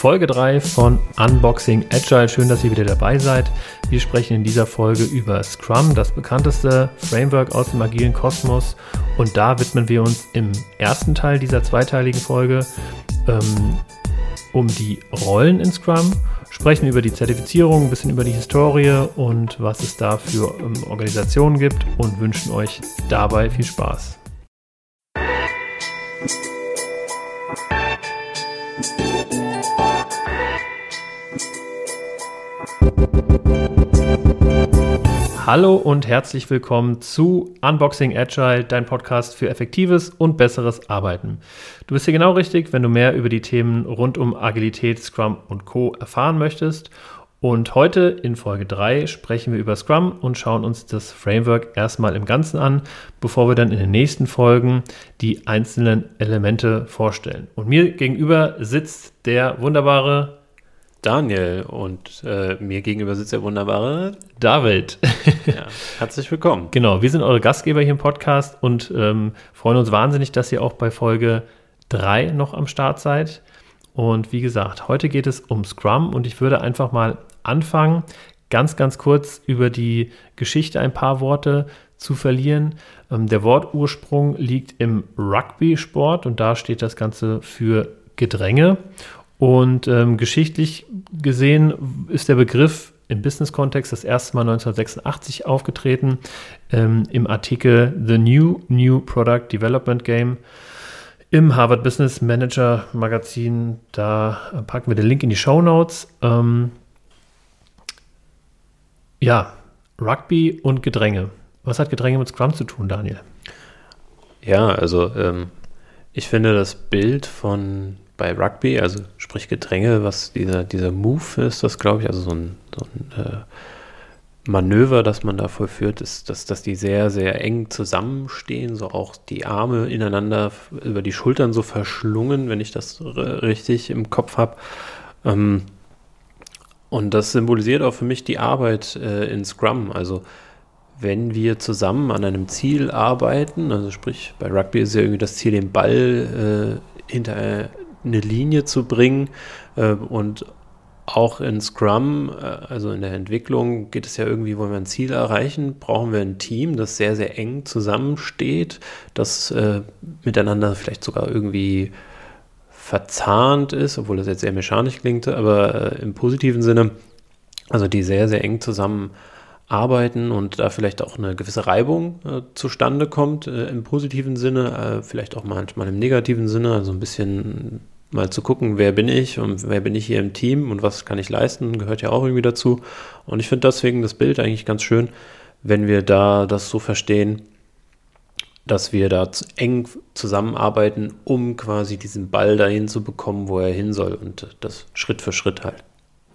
Folge 3 von Unboxing Agile. Schön, dass ihr wieder dabei seid. Wir sprechen in dieser Folge über Scrum, das bekannteste Framework aus dem agilen Kosmos. Und da widmen wir uns im ersten Teil dieser zweiteiligen Folge ähm, um die Rollen in Scrum, sprechen über die Zertifizierung, ein bisschen über die Historie und was es da für ähm, Organisationen gibt und wünschen euch dabei viel Spaß. Hallo und herzlich willkommen zu Unboxing Agile, dein Podcast für effektives und besseres Arbeiten. Du bist hier genau richtig, wenn du mehr über die Themen rund um Agilität, Scrum und Co. erfahren möchtest. Und heute in Folge 3 sprechen wir über Scrum und schauen uns das Framework erstmal im Ganzen an, bevor wir dann in den nächsten Folgen die einzelnen Elemente vorstellen. Und mir gegenüber sitzt der wunderbare Daniel und äh, mir gegenüber sitzt der wunderbare David. ja, herzlich willkommen. Genau, wir sind eure Gastgeber hier im Podcast und ähm, freuen uns wahnsinnig, dass ihr auch bei Folge 3 noch am Start seid. Und wie gesagt, heute geht es um Scrum und ich würde einfach mal anfangen, ganz, ganz kurz über die Geschichte ein paar Worte zu verlieren. Ähm, der Wortursprung liegt im Rugby-Sport und da steht das Ganze für Gedränge. Und ähm, geschichtlich gesehen ist der Begriff im Business-Kontext das erste Mal 1986 aufgetreten ähm, im Artikel The New New Product Development Game im Harvard Business Manager Magazin. Da packen wir den Link in die Show Notes. Ähm, ja, Rugby und Gedränge. Was hat Gedränge mit Scrum zu tun, Daniel? Ja, also ähm, ich finde das Bild von bei Rugby, also sprich Gedränge, was dieser, dieser Move ist, das glaube ich, also so ein, so ein äh, Manöver, das man da vollführt, ist, dass, dass die sehr, sehr eng zusammenstehen, so auch die Arme ineinander über die Schultern so verschlungen, wenn ich das richtig im Kopf habe. Ähm, und das symbolisiert auch für mich die Arbeit äh, in Scrum. Also wenn wir zusammen an einem Ziel arbeiten, also sprich bei Rugby ist ja irgendwie das Ziel, den Ball äh, hinter eine Linie zu bringen. Äh, und auch in Scrum, äh, also in der Entwicklung, geht es ja irgendwie, wollen wir ein Ziel erreichen, brauchen wir ein Team, das sehr, sehr eng zusammensteht, das äh, miteinander vielleicht sogar irgendwie verzahnt ist, obwohl das jetzt sehr mechanisch klingt, aber äh, im positiven Sinne, also die sehr, sehr eng zusammenarbeiten und da vielleicht auch eine gewisse Reibung äh, zustande kommt äh, im positiven Sinne, äh, vielleicht auch manchmal im negativen Sinne, also ein bisschen mal zu gucken, wer bin ich und wer bin ich hier im Team und was kann ich leisten, gehört ja auch irgendwie dazu. Und ich finde deswegen das Bild eigentlich ganz schön, wenn wir da das so verstehen, dass wir da eng zusammenarbeiten, um quasi diesen Ball dahin zu bekommen, wo er hin soll und das Schritt für Schritt halt.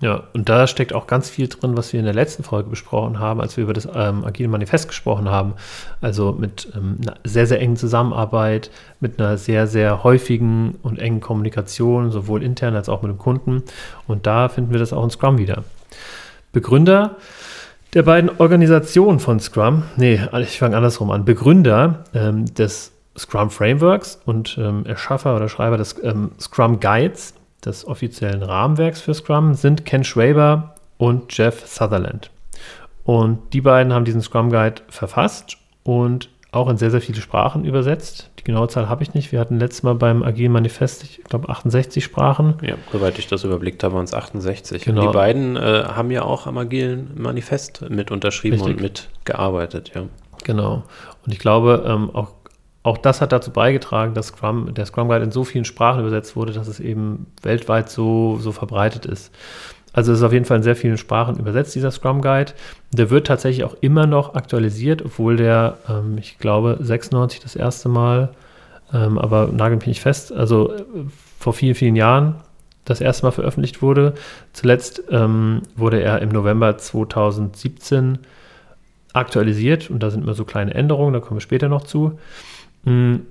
Ja, und da steckt auch ganz viel drin, was wir in der letzten Folge besprochen haben, als wir über das ähm, Agile Manifest gesprochen haben. Also mit ähm, einer sehr, sehr engen Zusammenarbeit, mit einer sehr, sehr häufigen und engen Kommunikation, sowohl intern als auch mit dem Kunden. Und da finden wir das auch in Scrum wieder. Begründer der beiden Organisationen von Scrum, nee, ich fange andersrum an, Begründer ähm, des Scrum Frameworks und ähm, Erschaffer oder Schreiber des ähm, Scrum Guides des offiziellen Rahmenwerks für Scrum sind Ken Schwaber und Jeff Sutherland. Und die beiden haben diesen Scrum Guide verfasst und auch in sehr, sehr viele Sprachen übersetzt. Die genaue Zahl habe ich nicht. Wir hatten letztes Mal beim Agilen Manifest, ich glaube, 68 Sprachen. Ja, soweit ich das überblickt habe, waren es 68. Genau. Und die beiden äh, haben ja auch am Agilen Manifest mit unterschrieben Richtig. und mitgearbeitet, ja. Genau. Und ich glaube, ähm, auch auch das hat dazu beigetragen, dass Scrum, der Scrum Guide in so vielen Sprachen übersetzt wurde, dass es eben weltweit so, so verbreitet ist. Also es ist auf jeden Fall in sehr vielen Sprachen übersetzt, dieser Scrum Guide. Der wird tatsächlich auch immer noch aktualisiert, obwohl der, ähm, ich glaube, 96 das erste Mal, ähm, aber nagel mich nicht fest, also äh, vor vielen, vielen Jahren das erste Mal veröffentlicht wurde. Zuletzt ähm, wurde er im November 2017 aktualisiert und da sind immer so kleine Änderungen, da kommen wir später noch zu. Hm,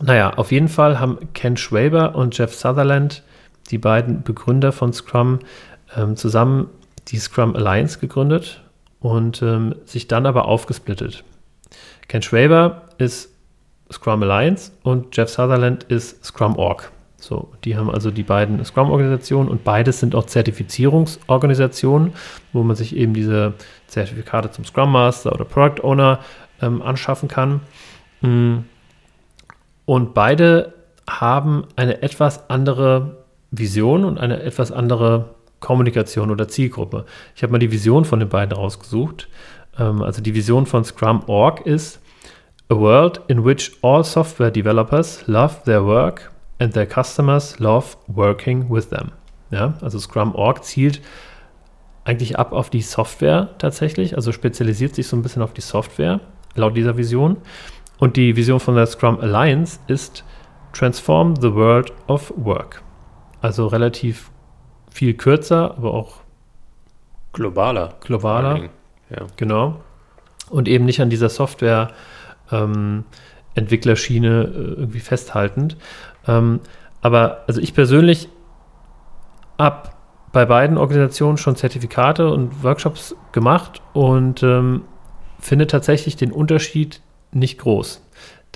naja, auf jeden Fall haben Ken Schwaber und Jeff Sutherland, die beiden Begründer von Scrum, ähm, zusammen die Scrum Alliance gegründet und ähm, sich dann aber aufgesplittet. Ken Schwaber ist Scrum Alliance und Jeff Sutherland ist Scrum Org. So, die haben also die beiden Scrum-Organisationen und beides sind auch Zertifizierungsorganisationen, wo man sich eben diese Zertifikate zum Scrum Master oder Product Owner ähm, anschaffen kann. Mm. Und beide haben eine etwas andere Vision und eine etwas andere Kommunikation oder Zielgruppe. Ich habe mal die Vision von den beiden rausgesucht. Ähm, also die Vision von Scrum.org ist A world in which all software developers love their work and their customers love working with them. Ja, also Scrum.org zielt eigentlich ab auf die Software tatsächlich, also spezialisiert sich so ein bisschen auf die Software, laut dieser Vision. Und die Vision von der Scrum Alliance ist Transform the World of Work. Also relativ viel kürzer, aber auch globaler. Globaler. Ja. Genau. Und eben nicht an dieser Software ähm, Entwicklerschiene äh, irgendwie festhaltend. Ähm, aber also ich persönlich habe bei beiden Organisationen schon Zertifikate und Workshops gemacht und ähm, finde tatsächlich den Unterschied nicht groß.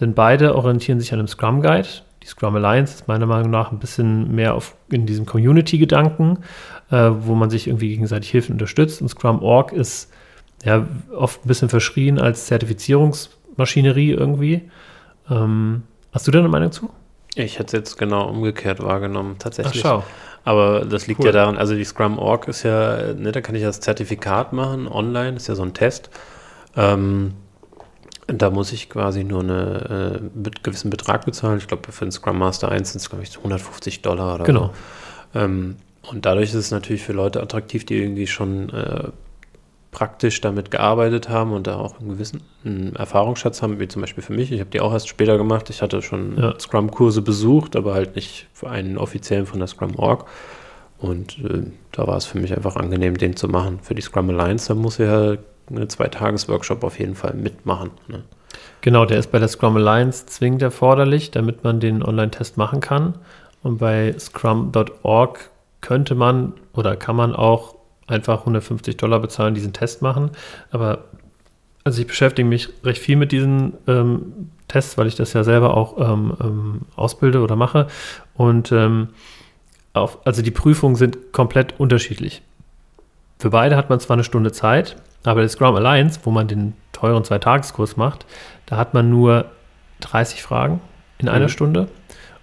Denn beide orientieren sich an einem Scrum Guide. Die Scrum Alliance ist meiner Meinung nach ein bisschen mehr auf, in diesem Community-Gedanken, äh, wo man sich irgendwie gegenseitig hilft und unterstützt. Und Scrum.org ist ja oft ein bisschen verschrien als Zertifizierungsmaschinerie irgendwie. Ähm, hast du da eine Meinung zu? Ich hätte es jetzt genau umgekehrt wahrgenommen, tatsächlich. Ach, schau. Aber das liegt cool. ja daran, also die Scrum.org ist ja, ne, da kann ich das Zertifikat machen, online, ist ja so ein Test. Ähm, da muss ich quasi nur einen äh, gewissen Betrag bezahlen. Ich glaube, für den Scrum Master 1 sind es, glaube ich, 150 Dollar oder genau. so. Ähm, und dadurch ist es natürlich für Leute attraktiv, die irgendwie schon äh, praktisch damit gearbeitet haben und da auch einen gewissen einen Erfahrungsschatz haben, wie zum Beispiel für mich. Ich habe die auch erst später gemacht. Ich hatte schon ja. Scrum-Kurse besucht, aber halt nicht für einen offiziellen von der Scrum-Org. Und äh, da war es für mich einfach angenehm, den zu machen. Für die Scrum Alliance, da muss ich ja eine Zwei-Tages-Workshop auf jeden Fall mitmachen. Ne? Genau, der ist bei der Scrum Alliance zwingend erforderlich, damit man den Online-Test machen kann. Und bei scrum.org könnte man oder kann man auch einfach 150 Dollar bezahlen, diesen Test machen. Aber also ich beschäftige mich recht viel mit diesen ähm, Tests, weil ich das ja selber auch ähm, ähm, ausbilde oder mache. Und ähm, auch, also die Prüfungen sind komplett unterschiedlich. Für beide hat man zwar eine Stunde Zeit, aber das Scrum Alliance, wo man den teuren Zweitageskurs macht, da hat man nur 30 Fragen in einer mhm. Stunde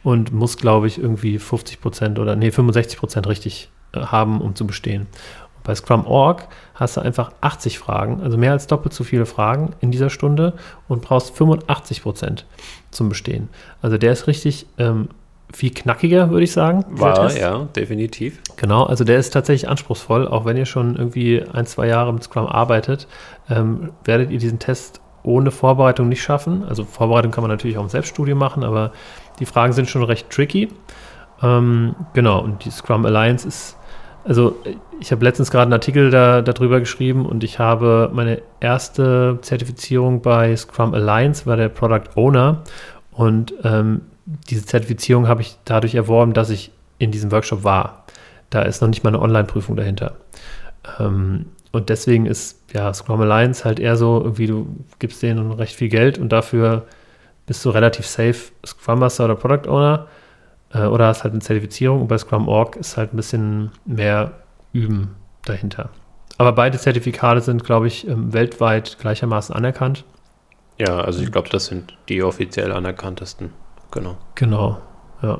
und muss, glaube ich, irgendwie 50 Prozent oder nee, 65 Prozent richtig äh, haben, um zu bestehen. Und bei Scrum.org hast du einfach 80 Fragen, also mehr als doppelt so viele Fragen in dieser Stunde und brauchst 85 Prozent zum Bestehen. Also der ist richtig ähm, viel knackiger, würde ich sagen. War, ja, definitiv. Genau, also der ist tatsächlich anspruchsvoll. Auch wenn ihr schon irgendwie ein, zwei Jahre mit Scrum arbeitet, ähm, werdet ihr diesen Test ohne Vorbereitung nicht schaffen. Also Vorbereitung kann man natürlich auch im Selbststudium machen, aber die Fragen sind schon recht tricky. Ähm, genau, und die Scrum Alliance ist, also ich habe letztens gerade einen Artikel da, darüber geschrieben und ich habe meine erste Zertifizierung bei Scrum Alliance, war der Product Owner und ähm, diese Zertifizierung habe ich dadurch erworben, dass ich in diesem Workshop war. Da ist noch nicht mal eine Online-Prüfung dahinter. Ähm, und deswegen ist ja Scrum Alliance halt eher so, irgendwie du gibst denen recht viel Geld und dafür bist du relativ safe Scrum Master oder Product Owner äh, oder hast halt eine Zertifizierung. Und bei Scrum Org ist halt ein bisschen mehr Üben dahinter. Aber beide Zertifikate sind, glaube ich, ähm, weltweit gleichermaßen anerkannt. Ja, also ich glaube, das sind die offiziell anerkanntesten. Genau. Genau, ja.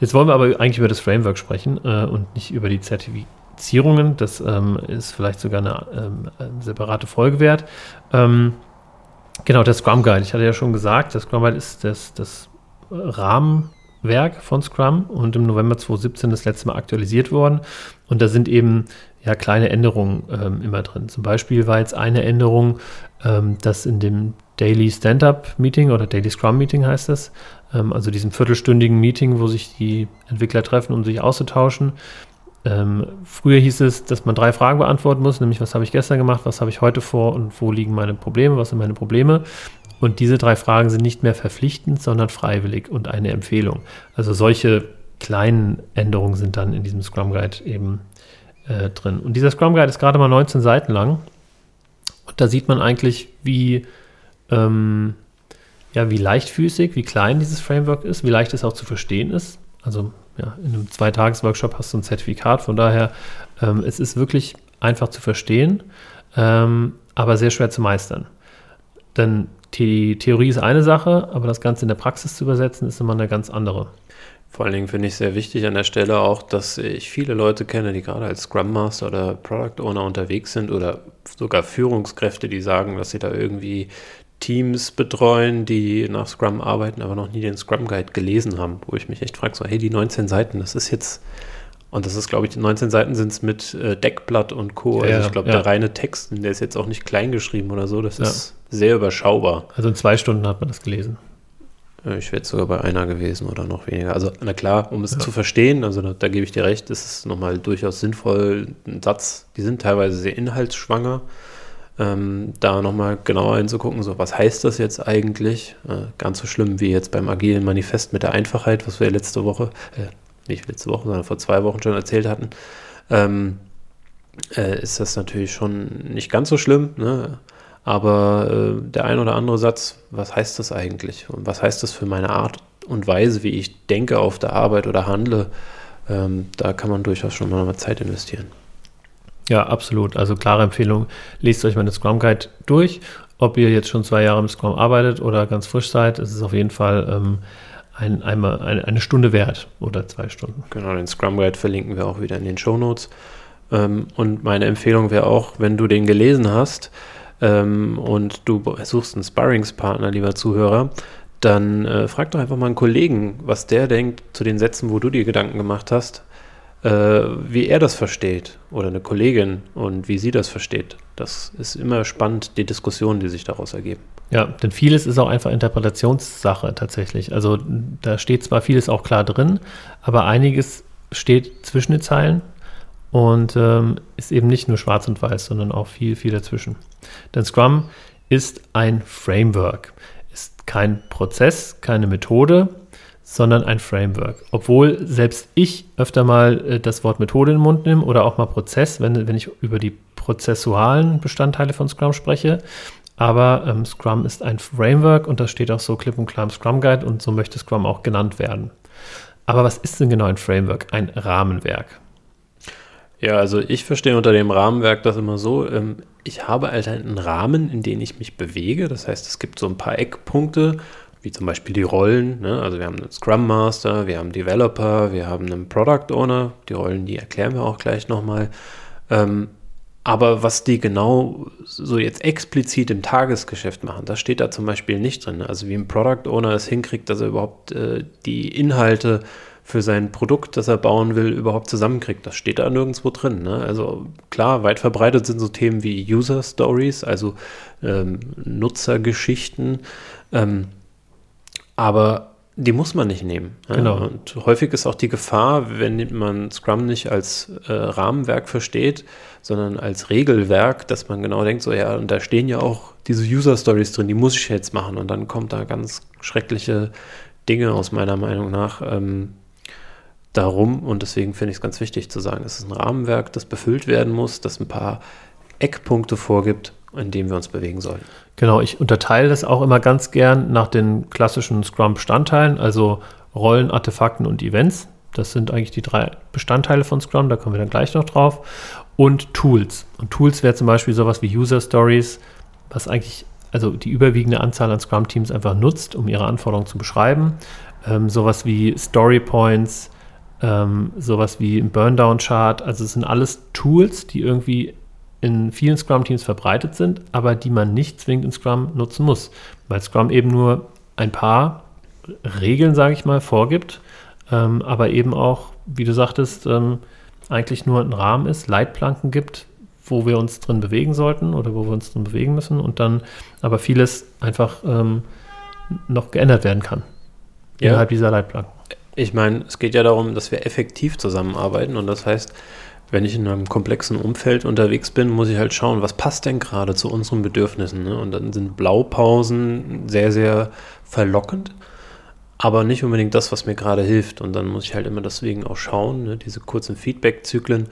Jetzt wollen wir aber eigentlich über das Framework sprechen äh, und nicht über die Zertifizierungen. Das ähm, ist vielleicht sogar eine ähm, separate Folge wert. Ähm, genau, der Scrum Guide. Ich hatte ja schon gesagt, der Scrum Guide ist das, das Rahmenwerk von Scrum und im November 2017 das letzte Mal aktualisiert worden. Und da sind eben ja kleine Änderungen ähm, immer drin. Zum Beispiel war jetzt eine Änderung, ähm, dass in dem Daily Stand-up Meeting oder Daily Scrum Meeting heißt das, ähm, also diesem viertelstündigen Meeting, wo sich die Entwickler treffen, um sich auszutauschen. Ähm, früher hieß es, dass man drei Fragen beantworten muss, nämlich was habe ich gestern gemacht, was habe ich heute vor und wo liegen meine Probleme, was sind meine Probleme. Und diese drei Fragen sind nicht mehr verpflichtend, sondern freiwillig und eine Empfehlung. Also solche kleinen Änderungen sind dann in diesem Scrum Guide eben äh, drin. Und dieser Scrum Guide ist gerade mal 19 Seiten lang. Und da sieht man eigentlich, wie ähm, ja, wie leichtfüßig, wie klein dieses Framework ist, wie leicht es auch zu verstehen ist Also ja, in einem Zweitages-Workshop hast du ein Zertifikat. Von daher, ähm, es ist wirklich einfach zu verstehen, ähm, aber sehr schwer zu meistern. Denn die Theorie ist eine Sache, aber das Ganze in der Praxis zu übersetzen, ist immer eine ganz andere. Vor allen Dingen finde ich sehr wichtig an der Stelle auch, dass ich viele Leute kenne, die gerade als Scrum Master oder Product Owner unterwegs sind oder sogar Führungskräfte, die sagen, dass sie da irgendwie Teams betreuen, die nach Scrum arbeiten, aber noch nie den Scrum Guide gelesen haben, wo ich mich echt frage, so, hey, die 19 Seiten, das ist jetzt, und das ist, glaube ich, die 19 Seiten sind es mit äh, Deckblatt und Co. Ja, also ich glaube, ja. der reine Text, der ist jetzt auch nicht klein geschrieben oder so, das Ja. ist sehr überschaubar. Also in zwei Stunden hat man das gelesen. Äh, Ich wäre jetzt sogar bei einer gewesen oder noch weniger. Also, na klar, um es zu verstehen, also da, da gebe ich dir recht, ist es nochmal durchaus sinnvoll, ein Satz, die sind teilweise sehr inhaltsschwanger, ähm, da nochmal genauer hinzugucken, so was heißt das jetzt eigentlich? Äh, ganz so schlimm wie jetzt beim agilen Manifest mit der Einfachheit, was wir letzte Woche, äh, nicht letzte Woche, sondern vor zwei Wochen schon erzählt hatten, ähm, äh, ist das natürlich schon nicht ganz so schlimm, ne? Aber äh, der ein oder andere Satz, was heißt das eigentlich? Und was heißt das für meine Art und Weise, wie ich denke auf der Arbeit oder handle? Ähm, da kann man durchaus schon mal Zeit investieren. Ja, absolut. Also klare Empfehlung, lest euch den Scrum Guide durch. Ob ihr jetzt schon zwei Jahre im Scrum arbeitet oder ganz frisch seid, es ist auf jeden Fall ähm, ein, einmal eine, eine Stunde wert oder zwei Stunden. Genau, den Scrum Guide verlinken wir auch wieder in den Show Notes. Ähm, und meine Empfehlung wäre auch, wenn du den gelesen hast ähm, und du suchst einen Sparringspartner, lieber Zuhörer, dann äh, frag doch einfach mal einen Kollegen, was der denkt zu den Sätzen, wo du dir Gedanken gemacht hast, wie er das versteht oder eine Kollegin und wie sie das versteht. Das ist immer spannend, die Diskussionen, die sich daraus ergeben. Ja, denn vieles ist auch einfach Interpretationssache tatsächlich. Also da steht zwar vieles auch klar drin, aber einiges steht zwischen den Zeilen und ähm, ist eben nicht nur schwarz und weiß, sondern auch viel, viel dazwischen. Denn Scrum ist ein Framework, ist kein Prozess, keine Methode, sondern ein Framework. Obwohl selbst ich öfter mal äh, das Wort Methode in den Mund nehme oder auch mal Prozess, wenn, wenn ich über die prozessualen Bestandteile von Scrum spreche. Aber ähm, Scrum ist ein Framework und das steht auch so klipp und klar im Scrum Guide und so möchte Scrum auch genannt werden. Aber was ist denn genau ein Framework? Ein Rahmenwerk. Ja, also ich verstehe unter dem Rahmenwerk das immer so, ähm, ich habe halt einen Rahmen, in den ich mich bewege. Das heißt, es gibt so ein paar Eckpunkte, wie zum Beispiel die Rollen. Ne? Also wir haben einen Scrum Master, wir haben Developer, wir haben einen Product Owner. Die Rollen, die erklären wir auch gleich nochmal. Ähm, aber was die genau so jetzt explizit im Tagesgeschäft machen, das steht da zum Beispiel nicht drin. Also wie ein Product Owner es hinkriegt, dass er überhaupt äh, die Inhalte für sein Produkt, das er bauen will, überhaupt zusammenkriegt. Das steht da nirgendwo drin. Ne? Also klar, weit verbreitet sind so Themen wie User Stories, also ähm, Nutzergeschichten, ähm, aber die muss man nicht nehmen. ne? Genau. Und häufig ist auch die Gefahr, wenn man Scrum nicht als äh, Rahmenwerk versteht, sondern als Regelwerk, dass man genau denkt, so ja, und da stehen ja auch diese User Stories drin, die muss ich jetzt machen. Und dann kommt da ganz schreckliche Dinge aus meiner Meinung nach ähm, darum. Und deswegen finde ich es ganz wichtig zu sagen, es ist ein Rahmenwerk, das befüllt werden muss, das ein paar Eckpunkte vorgibt, in denen wir uns bewegen sollen. Genau, ich unterteile das auch immer ganz gern nach den klassischen Scrum-Bestandteilen, also Rollen, Artefakten und Events. Das sind eigentlich die drei Bestandteile von Scrum, da kommen wir dann gleich noch drauf. Und Tools. Und Tools wäre zum Beispiel sowas wie User Stories, was eigentlich also die überwiegende Anzahl an Scrum-Teams einfach nutzt, um ihre Anforderungen zu beschreiben. Ähm, sowas wie Story Points, ähm, sowas wie ein Burndown-Chart. Also es sind alles Tools, die irgendwie in vielen Scrum-Teams verbreitet sind, aber die man nicht zwingend in Scrum nutzen muss, weil Scrum eben nur ein paar Regeln, sage ich mal, vorgibt, ähm, aber eben auch, wie du sagtest, ähm, eigentlich nur ein Rahmen ist, Leitplanken gibt, wo wir uns drin bewegen sollten oder wo wir uns drin bewegen müssen und dann aber vieles einfach ähm, noch geändert werden kann Ja. innerhalb dieser Leitplanken. Ich meine, es geht ja darum, dass wir effektiv zusammenarbeiten und das heißt, wenn ich in einem komplexen Umfeld unterwegs bin, muss ich halt schauen, was passt denn gerade zu unseren Bedürfnissen. Ne? Und dann sind Blaupausen sehr, sehr verlockend, aber nicht unbedingt das, was mir gerade hilft. Und dann muss ich halt immer deswegen auch schauen, ne? diese kurzen Feedback-Zyklen,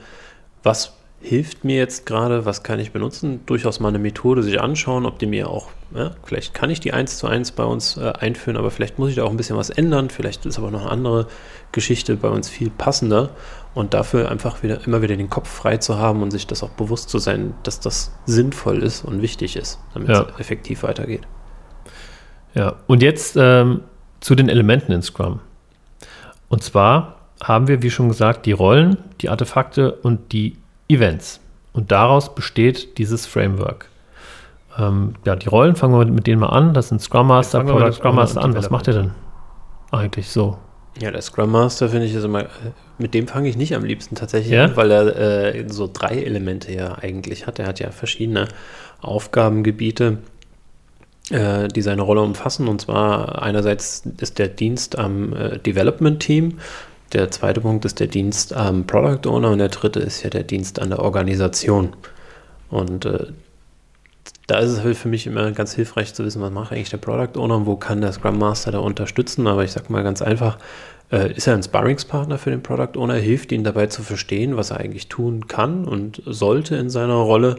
was hilft mir jetzt gerade, was kann ich benutzen? Durchaus mal eine Methode sich anschauen, ob die mir auch, ja, vielleicht kann ich die eins zu eins bei uns äh, einführen, aber vielleicht muss ich da auch ein bisschen was ändern. Vielleicht ist aber noch eine andere Geschichte bei uns viel passender und dafür einfach wieder immer wieder den Kopf frei zu haben und sich das auch bewusst zu sein, dass das sinnvoll ist und wichtig ist, damit ja. es effektiv weitergeht. Ja, und jetzt ähm, zu den Elementen in Scrum. Und zwar haben wir, wie schon gesagt, die Rollen, die Artefakte und die Events. Und daraus besteht dieses Framework. Ähm, ja, die Rollen, fangen wir mit denen mal an. Das sind Scrum Master, Product Scrum Master an. Was macht ihr denn eigentlich so? Ja, der Scrum Master finde ich ist immer, mit dem fange ich nicht am liebsten tatsächlich ja? an, weil er äh, so drei Elemente ja eigentlich hat. Er hat ja verschiedene Aufgabengebiete, äh, die seine Rolle umfassen. Und zwar einerseits ist der Dienst am äh, Development Team, der zweite Punkt ist der Dienst am Product Owner und der dritte ist ja der Dienst an der Organisation. Und äh, da ist es halt für mich immer ganz hilfreich zu wissen, was macht eigentlich der Product Owner und wo kann der Scrum Master da unterstützen. Aber ich sage mal ganz einfach, äh, ist er ein Sparringspartner für den Product Owner, hilft ihn dabei zu verstehen, was er eigentlich tun kann und sollte in seiner Rolle.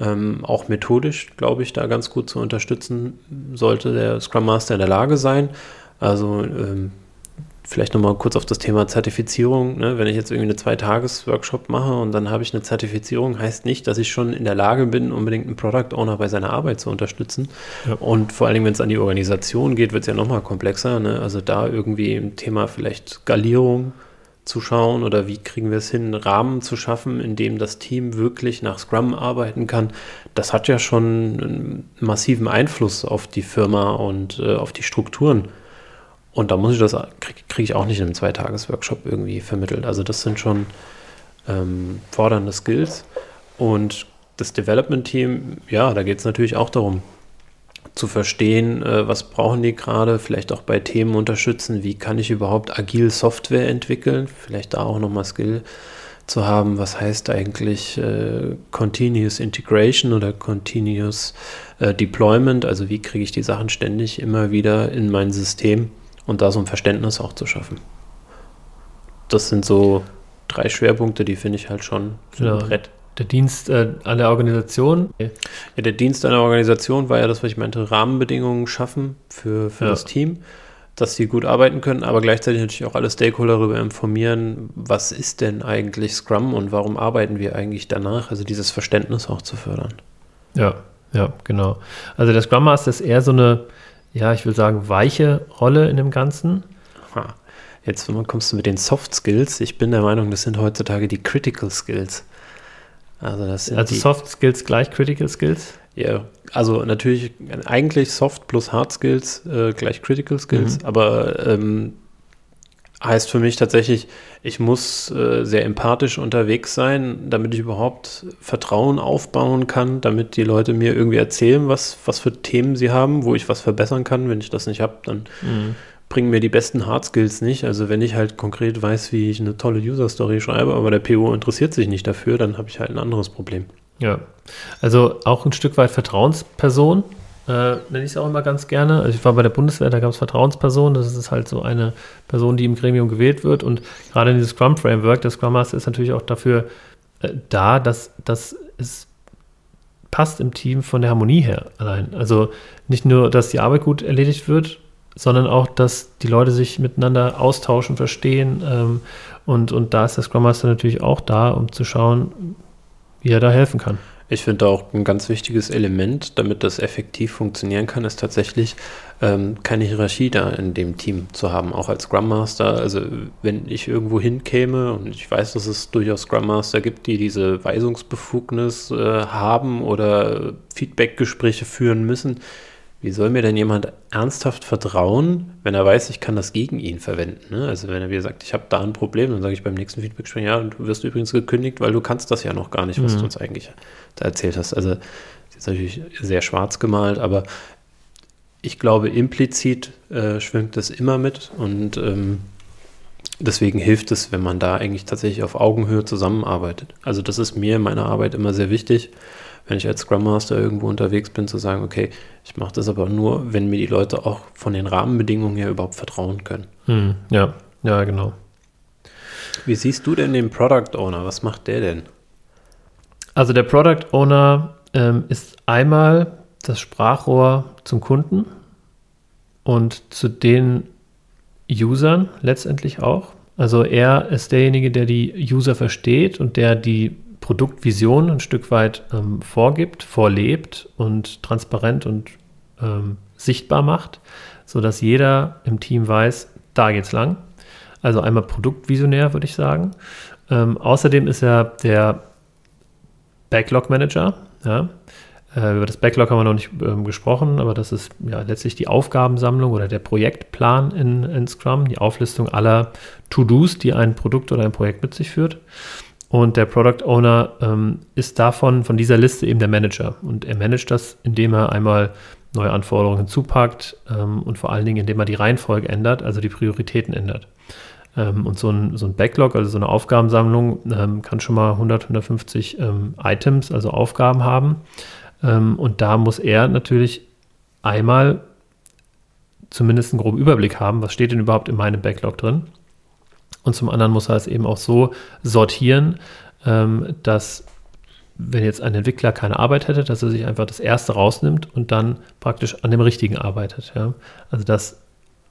Ähm, auch methodisch, glaube ich, da ganz gut zu unterstützen, sollte der Scrum Master in der Lage sein. Also ähm, vielleicht nochmal kurz auf das Thema Zertifizierung. Ne? Wenn ich jetzt irgendwie eine Zwei-Tages-Workshop mache und dann habe ich eine Zertifizierung, heißt nicht, dass ich schon in der Lage bin, unbedingt einen Product Owner bei seiner Arbeit zu unterstützen. Ja. Und vor allem, wenn es an die Organisation geht, wird es ja nochmal komplexer. Ne? Also da irgendwie im Thema vielleicht Skalierung zu schauen oder wie kriegen wir es hin, einen Rahmen zu schaffen, in dem das Team wirklich nach Scrum arbeiten kann, das hat ja schon einen massiven Einfluss auf die Firma und äh, auf die Strukturen. Und da muss ich das, kriege krieg ich auch nicht in einem Zweitages-Workshop irgendwie vermittelt. Also das sind schon ähm, fordernde Skills. Und das Development-Team, ja, da geht es natürlich auch darum, zu verstehen, äh, was brauchen die gerade, vielleicht auch bei Themen unterstützen, wie kann ich überhaupt agil Software entwickeln, vielleicht da auch nochmal Skill zu haben, was heißt eigentlich äh, Continuous Integration oder Continuous äh, Deployment, also wie kriege ich die Sachen ständig immer wieder in mein System und da so ein Verständnis auch zu schaffen. Das sind so drei Schwerpunkte, die finde ich halt schon ein Brett. Der Dienst äh, an der Organisation? Ja, der Dienst an der Organisation war ja das, was ich meinte, Rahmenbedingungen schaffen für, für ja. das Team, dass sie gut arbeiten können, aber gleichzeitig natürlich auch alle Stakeholder darüber informieren, was ist denn eigentlich Scrum und warum arbeiten wir eigentlich danach, also dieses Verständnis auch zu fördern. Ja, ja, genau. Also der Scrum Master ist eher so eine, ja, ich will sagen, weiche Rolle in dem Ganzen. Jetzt kommst du mit den Soft Skills. Ich bin der Meinung, das sind heutzutage die Critical Skills. Also, das sind also Soft Skills gleich Critical Skills? Ja, also natürlich eigentlich Soft plus Hard Skills äh, gleich Critical Skills, mhm. aber ähm, heißt für mich tatsächlich, ich muss äh, sehr empathisch unterwegs sein, damit ich überhaupt Vertrauen aufbauen kann, damit die Leute mir irgendwie erzählen, was, was für Themen sie haben, wo ich was verbessern kann. Wenn ich das nicht habe, dann mhm. bringen mir die besten Hard Skills nicht. Also wenn ich halt konkret weiß, wie ich eine tolle User Story schreibe, aber der PO interessiert sich nicht dafür, dann habe ich halt ein anderes Problem. Ja, also auch ein Stück weit Vertrauensperson, äh, nenne ich es auch immer ganz gerne. Also ich war bei der Bundeswehr, da gab es Vertrauenspersonen. Das ist halt so eine Person, die im Gremium gewählt wird. Und gerade in dieses Scrum-Framework, der Scrum Master ist natürlich auch dafür äh, da, dass, dass es passt im Team von der Harmonie her allein. Also nicht nur, dass die Arbeit gut erledigt wird, sondern auch, dass die Leute sich miteinander austauschen, verstehen. Ähm, und, und da ist der Scrum Master natürlich auch da, um zu schauen, wie er da helfen kann. Ich finde auch ein ganz wichtiges Element, damit das effektiv funktionieren kann, ist tatsächlich ähm, keine Hierarchie da in dem Team zu haben, auch als Scrum Master. Also wenn ich irgendwo hinkäme und ich weiß, dass es durchaus Scrum Master gibt, die diese Weisungsbefugnis äh, haben oder Feedbackgespräche führen müssen, wie soll mir denn jemand ernsthaft vertrauen, wenn er weiß, ich kann das gegen ihn verwenden? Ne? Also wenn er mir sagt, ich habe da ein Problem, dann sage ich beim nächsten Feedback-Gespräch, ja, du wirst übrigens gekündigt, weil du kannst das ja noch gar nicht, was mhm. du uns eigentlich da erzählt hast. Also das ist natürlich sehr schwarz gemalt, aber ich glaube, implizit äh, schwingt das immer mit und ähm, deswegen hilft es, wenn man da eigentlich tatsächlich auf Augenhöhe zusammenarbeitet. Also das ist mir in meiner Arbeit immer sehr wichtig wenn ich als Scrum Master irgendwo unterwegs bin, zu sagen, okay, ich mache das aber nur, wenn mir die Leute auch von den Rahmenbedingungen her überhaupt vertrauen können. Hm, ja, ja, genau. Wie siehst du denn den Product Owner? Was macht der denn? Also der Product Owner ähm, ist einmal das Sprachrohr zum Kunden und zu den Usern letztendlich auch. Also er ist derjenige, der die User versteht und der die Produktvision ein Stück weit ähm, vorgibt, vorlebt und transparent und ähm, sichtbar macht, sodass jeder im Team weiß, da geht's lang. Also einmal Produktvisionär, würde ich sagen. Ähm, außerdem ist er der Backlog Manager. Ja. Äh, über das Backlog haben wir noch nicht ähm, gesprochen, aber das ist ja letztlich die Aufgabensammlung oder der Projektplan in, in Scrum, die Auflistung aller To-Dos, die ein Produkt oder ein Projekt mit sich führt. Und der Product Owner ähm, ist davon, von dieser Liste eben der Manager. Und er managt das, indem er einmal neue Anforderungen hinzupackt ähm, und vor allen Dingen, indem er die Reihenfolge ändert, also die Prioritäten ändert. Ähm, und so ein, so ein Backlog, also so eine Aufgabensammlung, ähm, kann schon mal 100, 150 ähm, Items, also Aufgaben haben. Ähm, und da muss er natürlich einmal zumindest einen groben Überblick haben, was steht denn überhaupt in meinem Backlog drin. Und zum anderen muss er es eben auch so sortieren, ähm, dass wenn jetzt ein Entwickler keine Arbeit hätte, dass er sich einfach das erste rausnimmt und dann praktisch an dem richtigen arbeitet. Ja? Also dass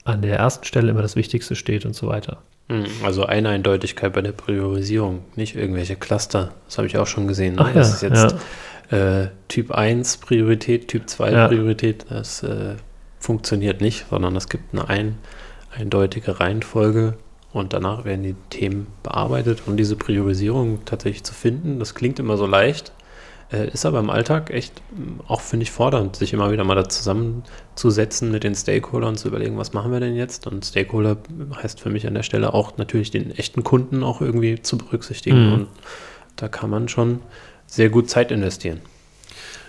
an der ersten Stelle immer das Wichtigste steht und so weiter. Hm, also eine Eindeutigkeit bei der Priorisierung, nicht irgendwelche Cluster. Das habe ich auch schon gesehen. Ne? Ach das ja, ist jetzt ja. äh, Typ 1 Priorität, Typ 2 ja. Priorität. Das äh, funktioniert nicht, sondern es gibt eine ein, eindeutige Reihenfolge und danach werden die Themen bearbeitet. Und diese Priorisierung tatsächlich zu finden, das klingt immer so leicht, äh, ist aber im Alltag echt mm, auch, finde ich, fordernd, sich immer wieder mal da zusammenzusetzen mit den Stakeholdern und zu überlegen, was machen wir denn jetzt? Und Stakeholder heißt für mich an der Stelle auch natürlich den echten Kunden auch irgendwie zu berücksichtigen. Mhm. Und da kann man schon sehr gut Zeit investieren.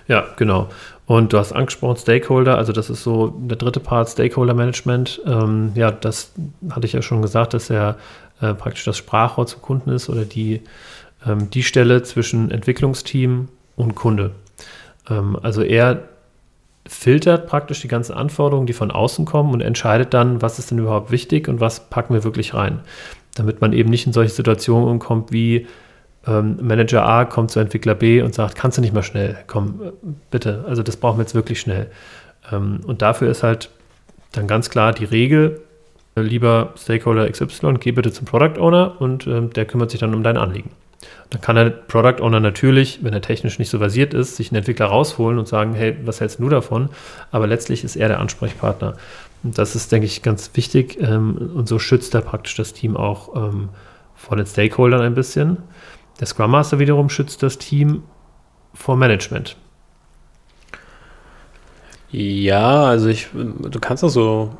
Ja, genau. Und du hast angesprochen, Stakeholder, also das ist so der dritte Part, Stakeholder Management. Ähm, ja, das hatte ich ja schon gesagt, dass er äh, praktisch das Sprachrohr zum Kunden ist oder die, ähm, die Stelle zwischen Entwicklungsteam und Kunde. Ähm, also er filtert praktisch die ganzen Anforderungen, die von außen kommen und entscheidet dann, was ist denn überhaupt wichtig und was packen wir wirklich rein. Damit man eben nicht in solche Situationen kommt wie, ähm, Manager A kommt zu Entwickler B und sagt, kannst du nicht mal schnell, komm, äh, bitte, also das brauchen wir jetzt wirklich schnell. Ähm, und dafür ist halt dann ganz klar die Regel, äh, lieber Stakeholder XY, geh bitte zum Product Owner und ähm, der kümmert sich dann um dein Anliegen. Dann kann der Product Owner natürlich, wenn er technisch nicht so versiert ist, sich einen Entwickler rausholen und sagen, hey, was hältst du davon? Aber letztlich ist er der Ansprechpartner. Und das ist, denke ich, ganz wichtig. Ähm, und so schützt er praktisch das Team auch ähm, vor den Stakeholdern ein bisschen. Der Scrum Master wiederum schützt das Team vor Management. Ja, also ich, du kannst das so,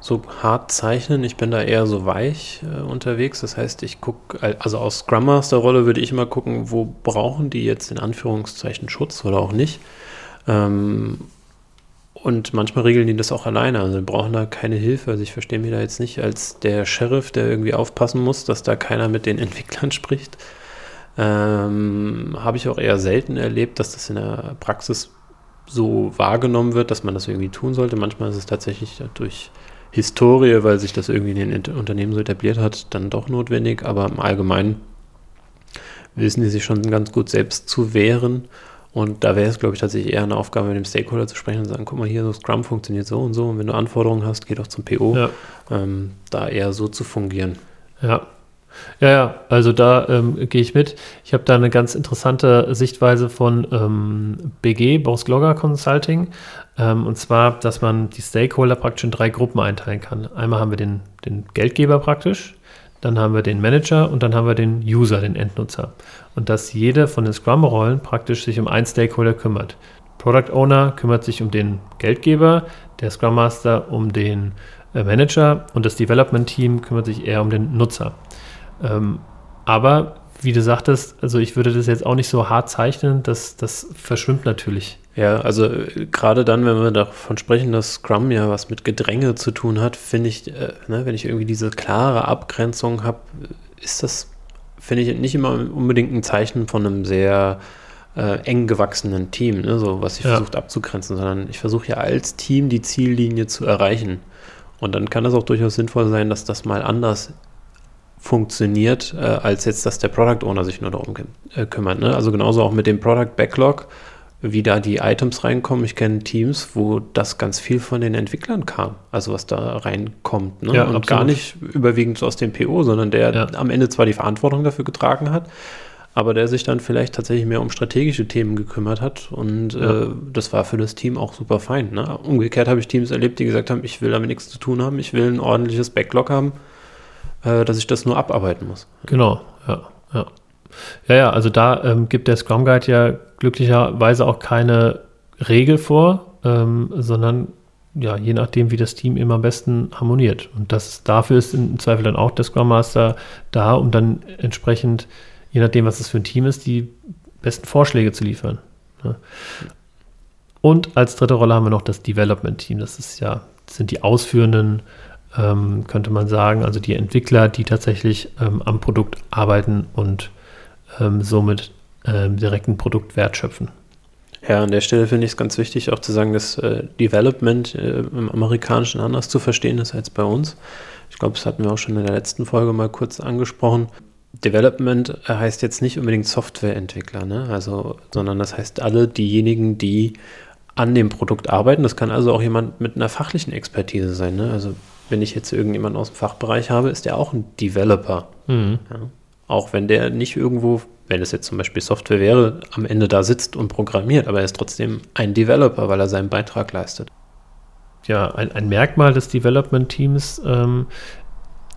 so hart zeichnen. Ich bin da eher so weich äh, unterwegs. Das heißt, ich gucke, also aus Scrum Master Rolle würde ich immer gucken, wo brauchen die jetzt in Anführungszeichen Schutz oder auch nicht. Ähm, und manchmal regeln die das auch alleine. Also brauchen da keine Hilfe. Also ich verstehe mich da jetzt nicht als der Sheriff, der irgendwie aufpassen muss, dass da keiner mit den Entwicklern spricht. Ähm, Habe ich auch eher selten erlebt, dass das in der Praxis so wahrgenommen wird, dass man das irgendwie tun sollte. Manchmal ist es tatsächlich durch Historie, weil sich das irgendwie in den Unternehmen so etabliert hat, dann doch notwendig. Aber im Allgemeinen wissen die sich schon ganz gut selbst zu wehren. Und da wäre es, glaube ich, tatsächlich eher eine Aufgabe, mit dem Stakeholder zu sprechen und sagen, guck mal hier, so Scrum funktioniert so und so. Und wenn du Anforderungen hast, geh doch zum PO. Ja. Ähm, da eher so zu fungieren. Ja, ja, ja, also da ähm, gehe ich mit. Ich habe da eine ganz interessante Sichtweise von ähm, BG, Boss Glogger Consulting. Ähm, und zwar, dass man die Stakeholder praktisch in drei Gruppen einteilen kann. Einmal haben wir den, den Geldgeber praktisch, dann haben wir den Manager und dann haben wir den User, den Endnutzer. Und dass jede von den Scrum-Rollen praktisch sich um einen Stakeholder kümmert. Product Owner kümmert sich um den Geldgeber, der Scrum Master um den äh, Manager und das Development Team kümmert sich eher um den Nutzer. Ähm, aber wie du sagtest, also ich würde das jetzt auch nicht so hart zeichnen, das, das verschwimmt natürlich. Ja, also äh, gerade dann, wenn wir davon sprechen, dass Scrum ja was mit Gedränge zu tun hat, finde ich, äh, ne, wenn ich irgendwie diese klare Abgrenzung habe, ist das, finde ich, nicht immer unbedingt ein Zeichen von einem sehr äh, eng gewachsenen Team, ne, so was ich ja. versucht abzugrenzen, sondern ich versuche ja als Team die Ziellinie zu erreichen. Und dann kann es auch durchaus sinnvoll sein, dass das mal anders funktioniert, äh, als jetzt, dass der Product Owner sich nur darum äh, kümmert. Ne? Also genauso auch mit dem Product Backlog, wie da die Items reinkommen. Ich kenne Teams, wo das ganz viel von den Entwicklern kam, also was da reinkommt. Ne? Ja, Und absolut. gar nicht überwiegend so aus dem PO, sondern der Ja. am Ende zwar die Verantwortung dafür getragen hat, aber der sich dann vielleicht tatsächlich mehr um strategische Themen gekümmert hat und Ja. äh, das war für das Team auch super fein. Ne? Umgekehrt habe ich Teams erlebt, die gesagt haben, ich will damit nichts zu tun haben, ich will ein ordentliches Backlog haben, äh, dass ich das nur abarbeiten muss. Genau, ja, ja. Ja, ja, also da ähm, gibt der Scrum Guide ja glücklicherweise auch keine Regel vor, ähm, sondern ja, je nachdem, wie das Team eben am besten harmoniert. Und das dafür ist im Zweifel dann auch der Scrum Master da, um dann entsprechend, je nachdem, was es für ein Team ist, die besten Vorschläge zu liefern. ne? Und als dritte Rolle haben wir noch das Development Team. Das ist ja, das sind die ausführenden ähm, könnte man sagen, also die Entwickler, die tatsächlich ähm, am Produkt arbeiten und ähm, somit ähm, direkt ein Produktwert schöpfen. Ja, an der Stelle finde ich es ganz wichtig, auch zu sagen, dass äh, Development äh, im Amerikanischen anders zu verstehen ist als bei uns. Ich glaube, das hatten wir auch schon in der letzten Folge mal kurz angesprochen. Development heißt jetzt nicht unbedingt Softwareentwickler, ne? also, sondern das heißt alle diejenigen, die an dem Produkt arbeiten. Das kann also auch jemand mit einer fachlichen Expertise sein. Ne? Also wenn ich jetzt irgendjemanden aus dem Fachbereich habe, ist der auch ein Developer. Mhm. Ja. Auch wenn der nicht irgendwo, wenn es jetzt zum Beispiel Software wäre, am Ende da sitzt und programmiert, aber er ist trotzdem ein Developer, weil er seinen Beitrag leistet. Ja, ein, ein Merkmal des Development-Teams ähm,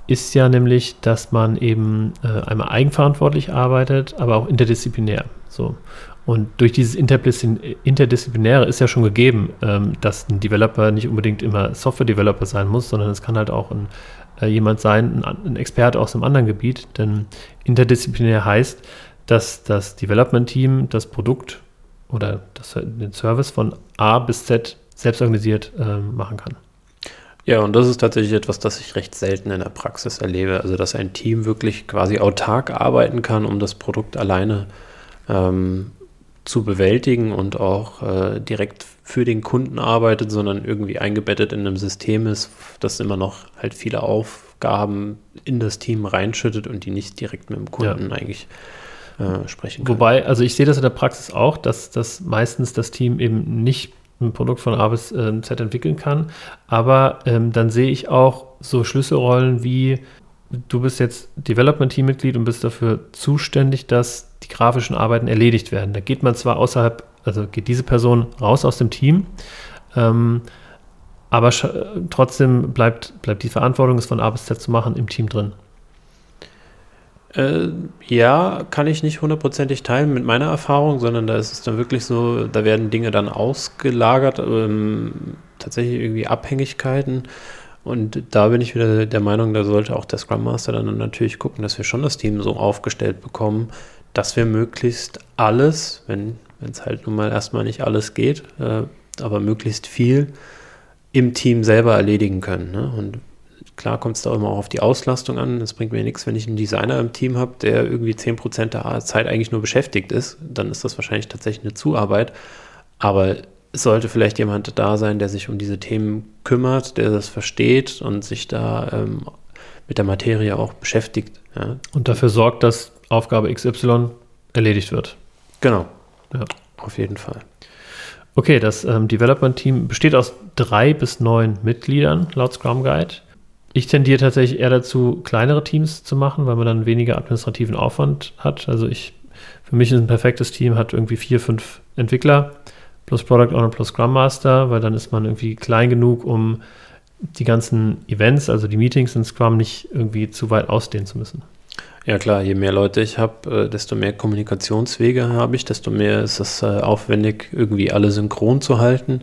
ist ja nämlich, dass man eben äh, einmal eigenverantwortlich arbeitet, aber auch interdisziplinär. So. Und durch dieses Interdiszipl Interdisziplinäre ist ja schon gegeben, ähm, dass ein Developer nicht unbedingt immer Software-Developer sein muss, sondern es kann halt auch ein, äh, jemand sein, ein, Experte aus einem anderen Gebiet. Denn interdisziplinär heißt, dass das Development-Team das Produkt oder das, den Service von A bis Z selbst organisiert äh, machen kann. Ja, und das ist tatsächlich etwas, das ich recht selten in der Praxis erlebe. Also, dass ein Team wirklich quasi autark arbeiten kann, um das Produkt alleine ähm, zu bewältigen und auch äh, direkt für den Kunden arbeitet, sondern irgendwie eingebettet in einem System ist, das immer noch halt viele Aufgaben in das Team reinschüttet und die nicht direkt mit dem Kunden eigentlich äh, sprechen kann. Wobei, also ich sehe das in der Praxis auch, dass, dass meistens das Team eben nicht ein Produkt von A bis äh, Z entwickeln kann. Aber ähm, dann sehe ich auch so Schlüsselrollen wie, du bist jetzt Development-Teammitglied und bist dafür zuständig, dass die grafischen Arbeiten erledigt werden. Da geht man zwar außerhalb, also geht diese Person raus aus dem Team, ähm, aber trotzdem bleibt, bleibt die Verantwortung, es von A bis Z zu machen, im Team drin. Äh, ja, kann ich nicht hundertprozentig teilen mit meiner Erfahrung, sondern da ist es dann wirklich so, da werden Dinge dann ausgelagert, ähm, tatsächlich irgendwie Abhängigkeiten. Und da bin ich wieder der Meinung, da sollte auch der Scrum Master dann natürlich gucken, dass wir schon das Team so aufgestellt bekommen, dass wir möglichst alles, wenn es halt nun mal erstmal nicht alles geht, äh, aber möglichst viel im Team selber erledigen können. Ne? Und klar kommt es da immer auch auf die Auslastung an. Es bringt mir nichts, wenn ich einen Designer im Team habe, der irgendwie 10% der Zeit eigentlich nur beschäftigt ist. Dann ist das wahrscheinlich tatsächlich eine Zuarbeit. Aber sollte vielleicht jemand da sein, der sich um diese Themen kümmert, der das versteht und sich da ähm, mit der Materie auch beschäftigt. Ja. Und dafür sorgt, dass Aufgabe XY erledigt wird. Genau. Ja. Auf jeden Fall. Okay, das ähm, Development-Team besteht aus drei bis neun Mitgliedern laut Scrum Guide. Ich tendiere tatsächlich eher dazu, kleinere Teams zu machen, weil man dann weniger administrativen Aufwand hat. Also ich, für mich ist ein perfektes Team, hat irgendwie vier, fünf Entwickler plus Product Owner plus Scrum Master, weil dann ist man irgendwie klein genug, um die ganzen Events, also die Meetings in Scrum nicht irgendwie zu weit ausdehnen zu müssen. Ja klar, je mehr Leute ich habe, desto mehr Kommunikationswege habe ich, desto mehr ist es aufwendig, irgendwie alle synchron zu halten.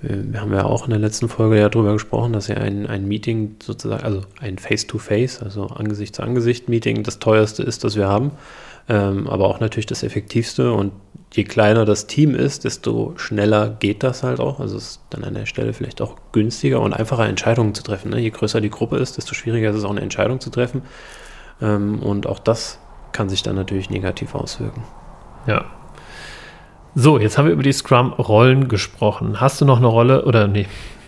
Wir haben ja auch in der letzten Folge ja darüber gesprochen, dass ja ein, ein Meeting sozusagen, also ein Face-to-Face, also Angesicht-zu-Angesicht-Meeting das teuerste ist, das wir haben, ähm, aber auch natürlich das effektivste. Und je kleiner das Team ist, desto schneller geht das halt auch. Also es ist dann an der Stelle vielleicht auch günstiger und einfacher Entscheidungen zu treffen. Ne? Je größer die Gruppe ist, desto schwieriger ist es auch eine Entscheidung zu treffen. Ähm, und auch das kann sich dann natürlich negativ auswirken. Ja, so, jetzt haben wir über die Scrum-Rollen gesprochen. Hast du noch eine Rolle, oder nee,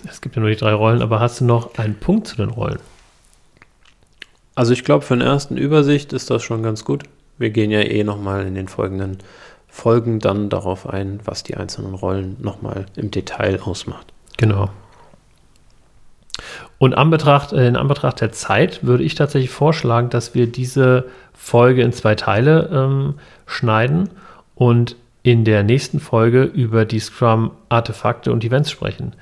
es gibt ja nur die drei Rollen, aber hast du noch einen Punkt zu den Rollen? Also ich glaube, für eine ersten Übersicht ist das schon ganz gut. Wir gehen ja eh nochmal in den folgenden Folgen dann darauf ein, was die einzelnen Rollen nochmal im Detail ausmacht. Genau. Und Anbetracht, äh, in Anbetracht der Zeit würde ich tatsächlich vorschlagen, dass wir diese Folge in zwei Teile ähm, schneiden und in der nächsten Folge über die Scrum-Artefakte und Events sprechen.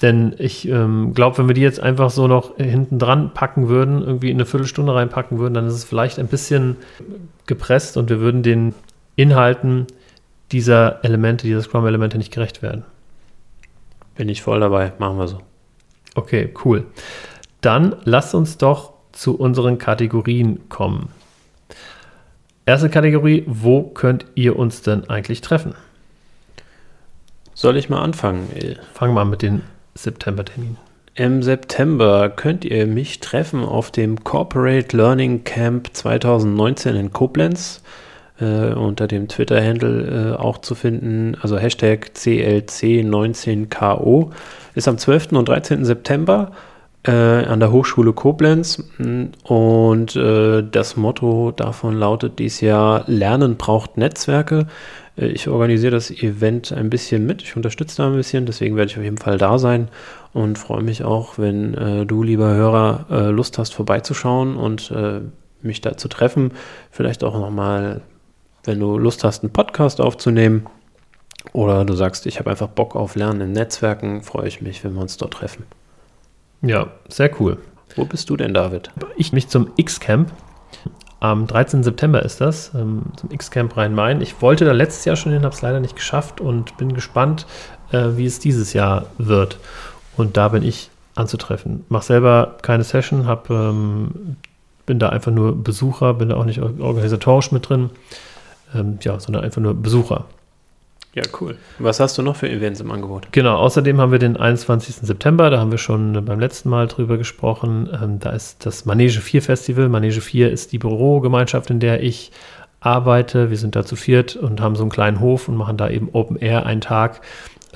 Denn ich ähm, glaube, wenn wir die jetzt einfach so noch hinten dran packen würden, irgendwie in eine Viertelstunde reinpacken würden, dann ist es vielleicht ein bisschen gepresst und wir würden den Inhalten dieser Elemente, dieser Scrum-Elemente nicht gerecht werden. Bin ich voll dabei, machen wir so. Okay, cool. Dann lasst uns doch zu unseren Kategorien kommen. Erste Kategorie, wo könnt ihr uns denn eigentlich treffen? Soll ich mal anfangen? Fangen wir an mit den September-Terminen. Im September könnt ihr mich treffen auf dem Corporate Learning Camp 2019 in Koblenz. Äh, unter dem Twitter-Handle äh, auch zu finden, also Hashtag CLC19KO. Ist am 12. und 13. September äh, an der Hochschule Koblenz. Und äh, das Motto davon lautet dies Jahr: Lernen braucht Netzwerke. Äh, ich organisiere das Event ein bisschen mit. Ich unterstütze da ein bisschen. Deswegen werde ich auf jeden Fall da sein und freue mich auch, wenn äh, du, lieber Hörer, äh, Lust hast, vorbeizuschauen und äh, mich da zu treffen. Vielleicht auch nochmal, wenn du Lust hast, einen Podcast aufzunehmen. Oder du sagst, ich habe einfach Bock auf Lernen in Netzwerken, freue ich mich, wenn wir uns dort treffen. Ja, sehr cool. Wo bist du denn, David? Ich mich zum X-Camp. Am 13. September ist das, ähm, zum X-Camp Rhein-Main. Ich wollte da letztes Jahr schon hin, habe es leider nicht geschafft und bin gespannt, äh, wie es dieses Jahr wird. Und da bin ich anzutreffen. Mach selber keine Session, hab, ähm, bin da einfach nur Besucher, bin da auch nicht organisatorisch mit drin, ähm, ja, sondern einfach nur Besucher. Ja, cool. Was hast du noch für Events im Angebot? Genau, außerdem haben wir den 21. September, da haben wir schon beim letzten Mal drüber gesprochen. Ähm, da ist das Manege 4 Festival. Manege 4 ist die Bürogemeinschaft, in der ich arbeite. Wir sind da zu viert und haben so einen kleinen Hof und machen da eben Open Air einen Tag,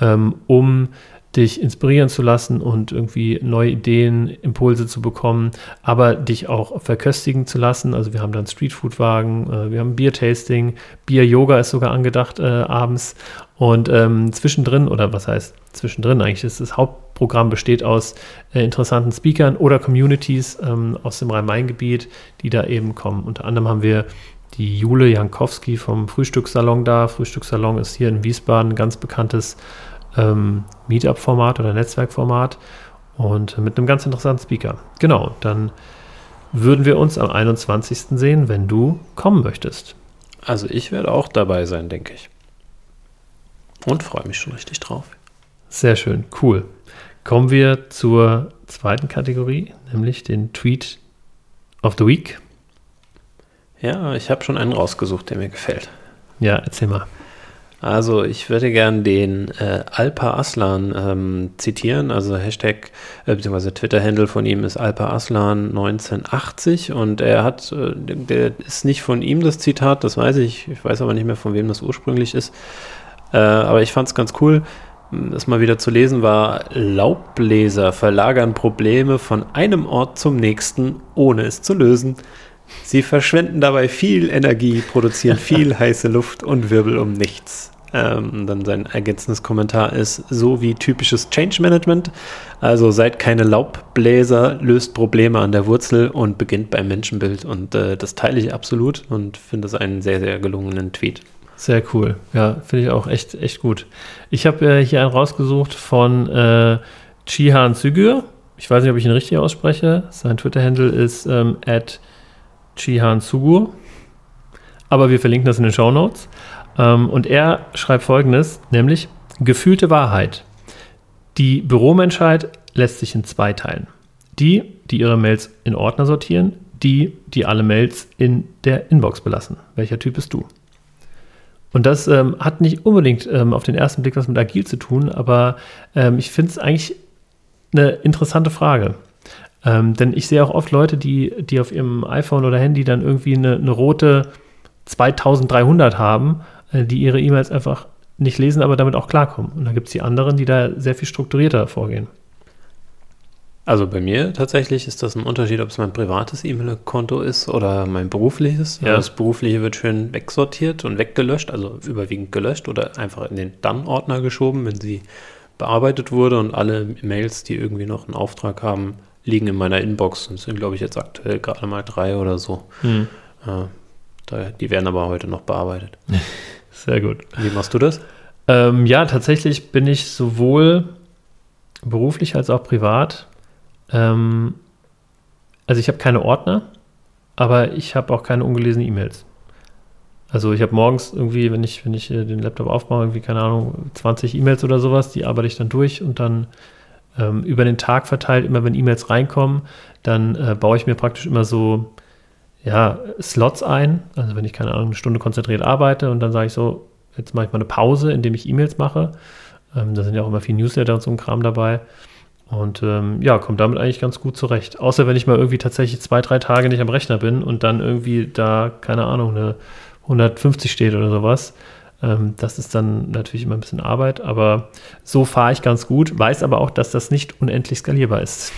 ähm, um dich inspirieren zu lassen und irgendwie neue Ideen, Impulse zu bekommen, aber dich auch verköstigen zu lassen. Also wir haben dann Streetfood-Wagen, äh, wir haben Bier-Tasting, Bier-Yoga ist sogar angedacht äh, abends und ähm, zwischendrin, oder was heißt zwischendrin eigentlich, ist das Hauptprogramm besteht aus äh, interessanten Speakern oder Communities ähm, aus dem Rhein-Main-Gebiet, die da eben kommen. Unter anderem haben wir die Jule Jankowski vom Frühstückssalon da. Frühstückssalon ist hier in Wiesbaden ein ganz bekanntes ähm, Meetup-Format oder Netzwerkformat und mit einem ganz interessanten Speaker. Genau, dann würden wir uns am 21. sehen, wenn du kommen möchtest. Also ich werde auch dabei sein, denke ich. Und freue mich schon richtig drauf. Sehr schön, cool. Kommen wir zur zweiten Kategorie, nämlich den Tweet of the Week. Ja, ich habe schon einen rausgesucht, der mir gefällt. Ja, erzähl mal. Also ich würde gern den äh, Alpa Aslan ähm, zitieren, also Hashtag äh, bzw. Twitter-Handle von ihm ist Alpa Aslan 1980 und er hat, äh, der ist nicht von ihm das Zitat, das weiß ich, ich weiß aber nicht mehr von wem das ursprünglich ist, äh, aber ich fand es ganz cool, das mal wieder zu lesen war, Laubbläser verlagern Probleme von einem Ort zum nächsten, ohne es zu lösen. Sie verschwenden dabei viel Energie, produzieren viel heiße Luft und Wirbel um nichts. Ähm, dann sein ergänzendes Kommentar ist so wie typisches Change Management. Also seid keine Laubbläser, löst Probleme an der Wurzel und beginnt beim Menschenbild. Und äh, das teile ich absolut und finde es einen sehr, sehr gelungenen Tweet. Sehr cool. Ja, finde ich auch echt, echt gut. Ich habe äh, hier einen rausgesucht von äh, Chihan Zügür. Ich weiß nicht, ob ich ihn richtig ausspreche. Sein Twitter-Handle ist ähm, at Chihan Sugur. Aber wir verlinken das in den Show Notes. Ähm, und er schreibt folgendes, nämlich gefühlte Wahrheit. Die Büromenschheit lässt sich in zwei teilen. Die, die ihre Mails in Ordner sortieren, die, die alle Mails in der Inbox belassen. Welcher Typ bist du? Und das ähm, hat nicht unbedingt ähm, auf den ersten Blick was mit agil zu tun, aber ähm, ich finde es eigentlich eine interessante Frage. Ähm, denn ich sehe auch oft Leute, die, die auf ihrem iPhone oder Handy dann irgendwie eine, eine rote 2300 haben, äh, die ihre E-Mails einfach nicht lesen, aber damit auch klarkommen. Und dann gibt es die anderen, die da sehr viel strukturierter vorgehen. Also bei mir tatsächlich ist das ein Unterschied, ob es mein privates E-Mail-Konto ist oder mein berufliches. Ja. Das berufliche wird schön wegsortiert und weggelöscht, also überwiegend gelöscht oder einfach in den Dann-Ordner geschoben, wenn sie bearbeitet wurde und alle Mails, die irgendwie noch einen Auftrag haben, liegen in meiner Inbox. Und sind, glaube ich, jetzt aktuell gerade mal drei oder so. Hm. Äh, da, die werden aber heute noch bearbeitet. Sehr gut. Wie machst du das? Ähm, ja, tatsächlich bin ich sowohl beruflich als auch privat. Ähm, also ich habe keine Ordner, aber ich habe auch keine ungelesenen E-Mails. Also ich habe morgens irgendwie, wenn ich, wenn ich äh, den Laptop aufmache, irgendwie, keine Ahnung, 20 E-Mails oder sowas, die arbeite ich dann durch und dann ähm, über den Tag verteilt, immer wenn E-Mails reinkommen, dann äh, baue ich mir praktisch immer so ja, Slots ein. Also wenn ich, keine Ahnung, eine Stunde konzentriert arbeite und dann sage ich so, jetzt mache ich mal eine Pause, indem ich E-Mails mache. Ähm, da sind ja auch immer viel Newsletter und so ein Kram dabei. Und ähm, ja, kommt damit eigentlich ganz gut zurecht. Außer wenn ich mal irgendwie tatsächlich zwei, drei Tage nicht am Rechner bin und dann irgendwie da, keine Ahnung, eine 150 steht oder sowas. Ähm, das ist dann natürlich immer ein bisschen Arbeit, aber so fahre ich ganz gut, weiß aber auch, dass das nicht unendlich skalierbar ist.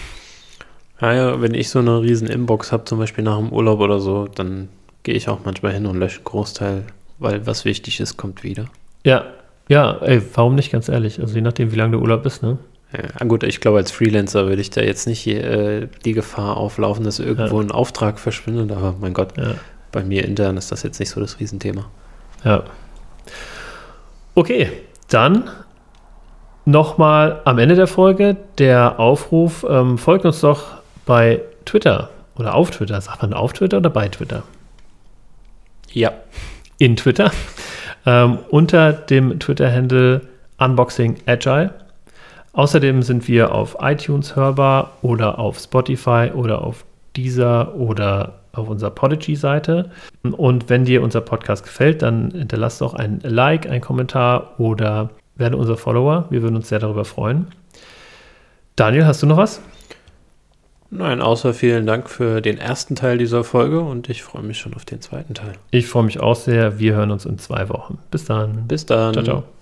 Ja, ja, wenn ich so eine riesen Inbox habe, zum Beispiel nach dem Urlaub oder so, dann gehe ich auch manchmal hin und lösche einen Großteil, weil was wichtig ist, kommt wieder. Ja, ja, ey, warum nicht, ganz ehrlich? Also je nachdem, wie lange der Urlaub ist, ne? Ja, gut, ich glaube, als Freelancer würde ich da jetzt nicht äh, die Gefahr auflaufen, dass irgendwo Ja. ein Auftrag verschwindet, aber mein Gott, Ja. bei mir intern ist das jetzt nicht so das Riesenthema. Ja. Okay, dann nochmal am Ende der Folge der Aufruf, ähm, folgt uns doch bei Twitter oder auf Twitter. Sagt man auf Twitter oder bei Twitter? Ja. In Twitter. Ähm, unter dem Twitter-Handle Unboxing Agile. Außerdem sind wir auf iTunes hörbar oder auf Spotify oder auf Deezer oder auf unserer Podigy-Seite. Und wenn dir unser Podcast gefällt, dann hinterlass doch ein Like, ein Kommentar oder werde unser Follower. Wir würden uns sehr darüber freuen. Daniel, hast du noch was? Nein, außer vielen Dank für den ersten Teil dieser Folge und ich freue mich schon auf den zweiten Teil. Ich freue mich auch sehr. Wir hören uns in zwei Wochen. Bis dann. Bis dann. Ciao, ciao.